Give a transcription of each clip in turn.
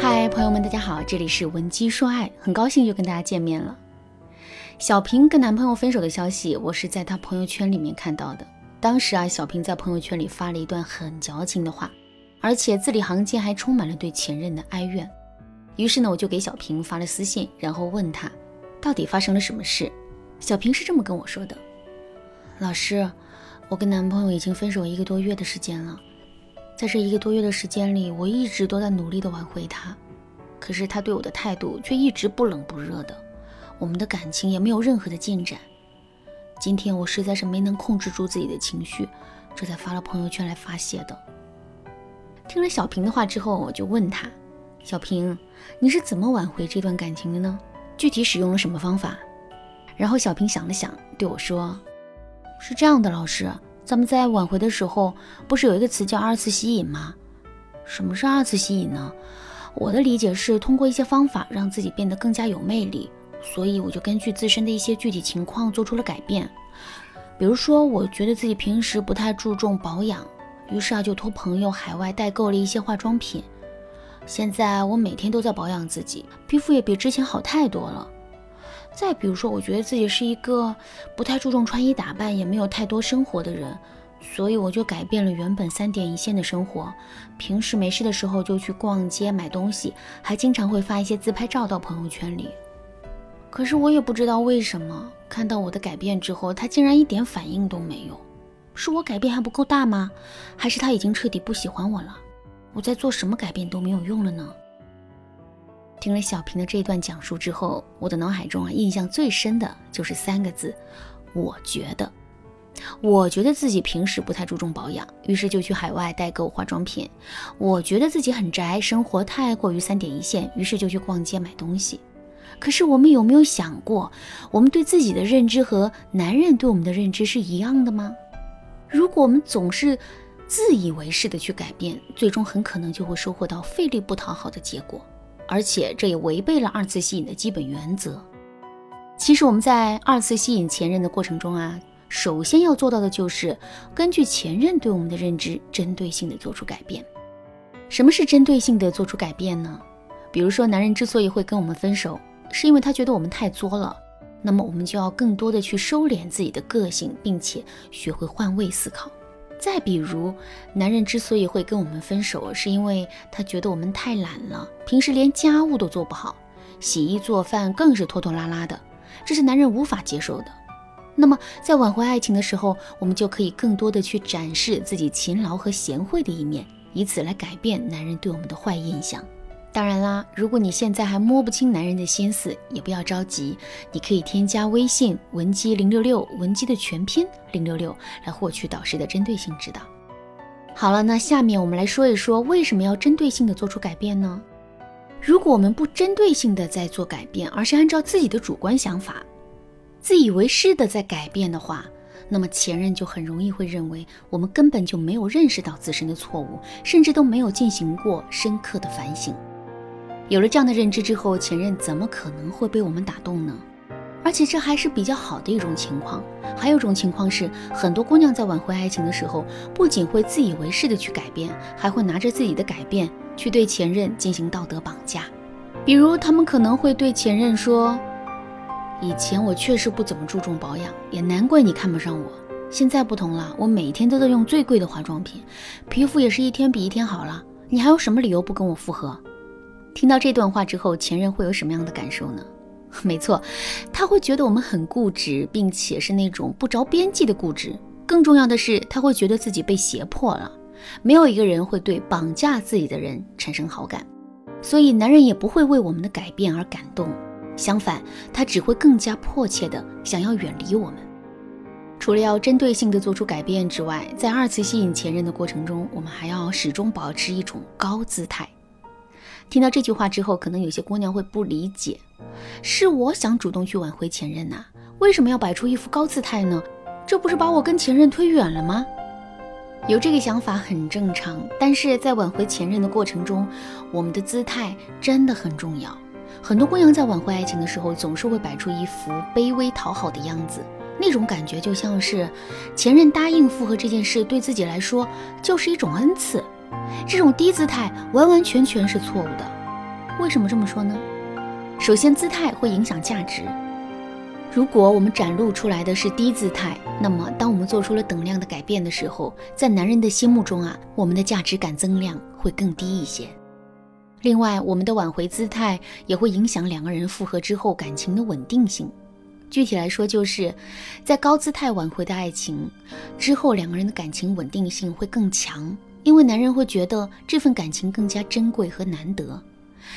嗨，朋友们，大家好，这里是文姬说爱，很高兴又跟大家见面了。小平跟男朋友分手的消息，我是在她朋友圈里面看到的。当时啊，小平在朋友圈里发了一段很矫情的话，而且字里行间还充满了对前任的哀怨。于是呢，我就给小平发了私信，然后问他到底发生了什么事。小平是这么跟我说的：“老师，我跟男朋友已经分手一个多月的时间了。”在这一个多月的时间里，我一直都在努力的挽回他，可是他对我的态度却一直不冷不热的，我们的感情也没有任何的进展。今天我实在是没能控制住自己的情绪，这才发了朋友圈来发泄的。听了小平的话之后，我就问他：“小平，你是怎么挽回这段感情的呢？具体使用了什么方法？”然后小平想了想，对我说：“是这样的，老师。”咱们在挽回的时候，不是有一个词叫二次吸引吗？什么是二次吸引呢？我的理解是通过一些方法让自己变得更加有魅力，所以我就根据自身的一些具体情况做出了改变。比如说，我觉得自己平时不太注重保养，于是啊就托朋友海外代购了一些化妆品。现在我每天都在保养自己，皮肤也比之前好太多了。再比如说，我觉得自己是一个不太注重穿衣打扮，也没有太多生活的人，所以我就改变了原本三点一线的生活。平时没事的时候就去逛街买东西，还经常会发一些自拍照到朋友圈里。可是我也不知道为什么，看到我的改变之后，他竟然一点反应都没有。是我改变还不够大吗？还是他已经彻底不喜欢我了？我在做什么改变都没有用了呢？听了小平的这一段讲述之后，我的脑海中啊，印象最深的就是三个字：我觉得。我觉得自己平时不太注重保养，于是就去海外代购化妆品。我觉得自己很宅，生活太过于三点一线，于是就去逛街买东西。可是我们有没有想过，我们对自己的认知和男人对我们的认知是一样的吗？如果我们总是自以为是的去改变，最终很可能就会收获到费力不讨好的结果。而且这也违背了二次吸引的基本原则。其实我们在二次吸引前任的过程中啊，首先要做到的就是根据前任对我们的认知，针对性的做出改变。什么是针对性的做出改变呢？比如说，男人之所以会跟我们分手，是因为他觉得我们太作了，那么我们就要更多的去收敛自己的个性，并且学会换位思考。再比如，男人之所以会跟我们分手，是因为他觉得我们太懒了，平时连家务都做不好，洗衣做饭更是拖拖拉拉的，这是男人无法接受的。那么，在挽回爱情的时候，我们就可以更多的去展示自己勤劳和贤惠的一面，以此来改变男人对我们的坏印象。当然啦，如果你现在还摸不清男人的心思，也不要着急，你可以添加微信文姬零六六，文姬的全拼零六六，来获取导师的针对性指导。好了，那下面我们来说一说为什么要针对性的做出改变呢？如果我们不针对性的在做改变，而是按照自己的主观想法，自以为是的在改变的话，那么前任就很容易会认为我们根本就没有认识到自身的错误，甚至都没有进行过深刻的反省。有了这样的认知之后，前任怎么可能会被我们打动呢？而且这还是比较好的一种情况。还有一种情况是，很多姑娘在挽回爱情的时候，不仅会自以为是的去改变，还会拿着自己的改变去对前任进行道德绑架。比如，他们可能会对前任说：“以前我确实不怎么注重保养，也难怪你看不上我。现在不同了，我每天都在用最贵的化妆品，皮肤也是一天比一天好了。你还有什么理由不跟我复合？”听到这段话之后，前任会有什么样的感受呢？没错，他会觉得我们很固执，并且是那种不着边际的固执。更重要的是，他会觉得自己被胁迫了。没有一个人会对绑架自己的人产生好感，所以男人也不会为我们的改变而感动。相反，他只会更加迫切的想要远离我们。除了要针对性的做出改变之外，在二次吸引前任的过程中，我们还要始终保持一种高姿态。听到这句话之后，可能有些姑娘会不理解，是我想主动去挽回前任呐，为什么要摆出一副高姿态呢？这不是把我跟前任推远了吗？有这个想法很正常，但是在挽回前任的过程中，我们的姿态真的很重要。很多姑娘在挽回爱情的时候，总是会摆出一副卑微讨好的样子，那种感觉就像是前任答应复合这件事，对自己来说就是一种恩赐。这种低姿态完完全全是错误的。为什么这么说呢？首先，姿态会影响价值。如果我们展露出来的是低姿态，那么当我们做出了等量的改变的时候，在男人的心目中啊，我们的价值感增量会更低一些。另外，我们的挽回姿态也会影响两个人复合之后感情的稳定性。具体来说，就是在高姿态挽回的爱情之后，两个人的感情稳定性会更强，因为男人会觉得这份感情更加珍贵和难得。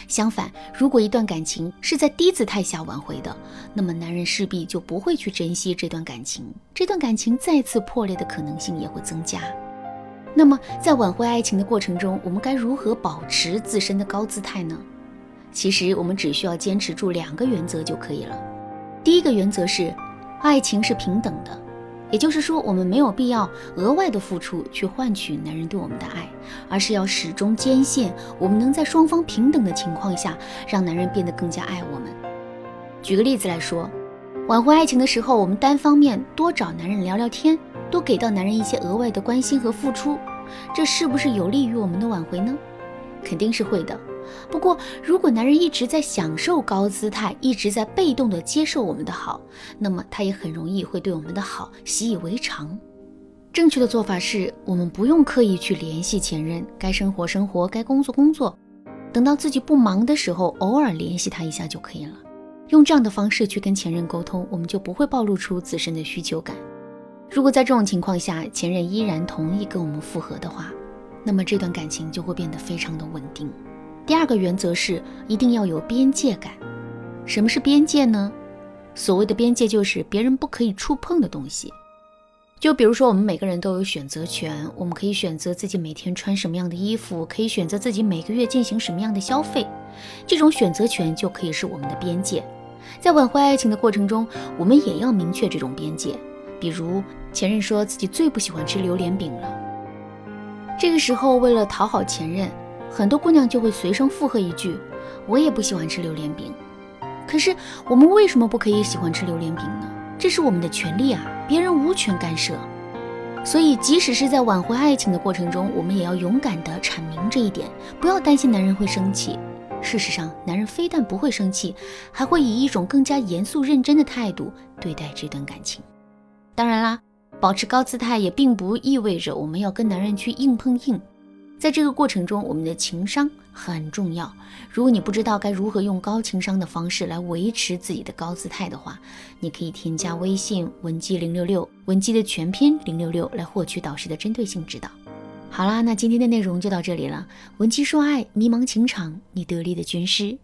相反，如果一段感情是在低姿态下挽回的，那么男人势必就不会去珍惜这段感情，这段感情再次破裂的可能性也会增加。那么，在挽回爱情的过程中，我们该如何保持自身的高姿态呢？其实，我们只需要坚持住两个原则就可以了。第一个原则是，爱情是平等的。也就是说，我们没有必要额外的付出去换取男人对我们的爱，而是要始终坚信，我们能在双方平等的情况下，让男人变得更加爱我们。举个例子来说，挽回爱情的时候，我们单方面多找男人聊聊天，多给到男人一些额外的关心和付出，这是不是有利于我们的挽回呢？肯定是会的。不过，如果男人一直在享受高姿态，一直在被动的接受我们的好，那么他也很容易会对我们的好习以为常。正确的做法是，我们不用刻意去联系前任，该生活生活，该工作工作，等到自己不忙的时候，偶尔联系他一下就可以了。用这样的方式去跟前任沟通，我们就不会暴露出自身的需求感。如果在这种情况下，前任依然同意跟我们复合的话，那么这段感情就会变得非常的稳定。第二个原则是一定要有边界感。什么是边界呢？所谓的边界就是别人不可以触碰的东西。就比如说，我们每个人都有选择权，我们可以选择自己每天穿什么样的衣服，可以选择自己每个月进行什么样的消费。这种选择权就可以是我们的边界。在挽回爱情的过程中，我们也要明确这种边界。比如，前任说自己最不喜欢吃榴莲饼了，这个时候为了讨好前任。很多姑娘就会随声附和一句：“我也不喜欢吃榴莲饼。”可是我们为什么不可以喜欢吃榴莲饼呢？这是我们的权利啊，别人无权干涉。所以，即使是在挽回爱情的过程中，我们也要勇敢地阐明这一点，不要担心男人会生气。事实上，男人非但不会生气，还会以一种更加严肃认真的态度对待这段感情。当然啦，保持高姿态也并不意味着我们要跟男人去硬碰硬。在这个过程中，我们的情商很重要。如果你不知道该如何用高情商的方式来维持自己的高姿态的话，你可以添加微信文姬零六六，文姬的全拼零六六，来获取导师的针对性指导。好啦，那今天的内容就到这里了。文姬说爱，迷茫情场，你得力的军师。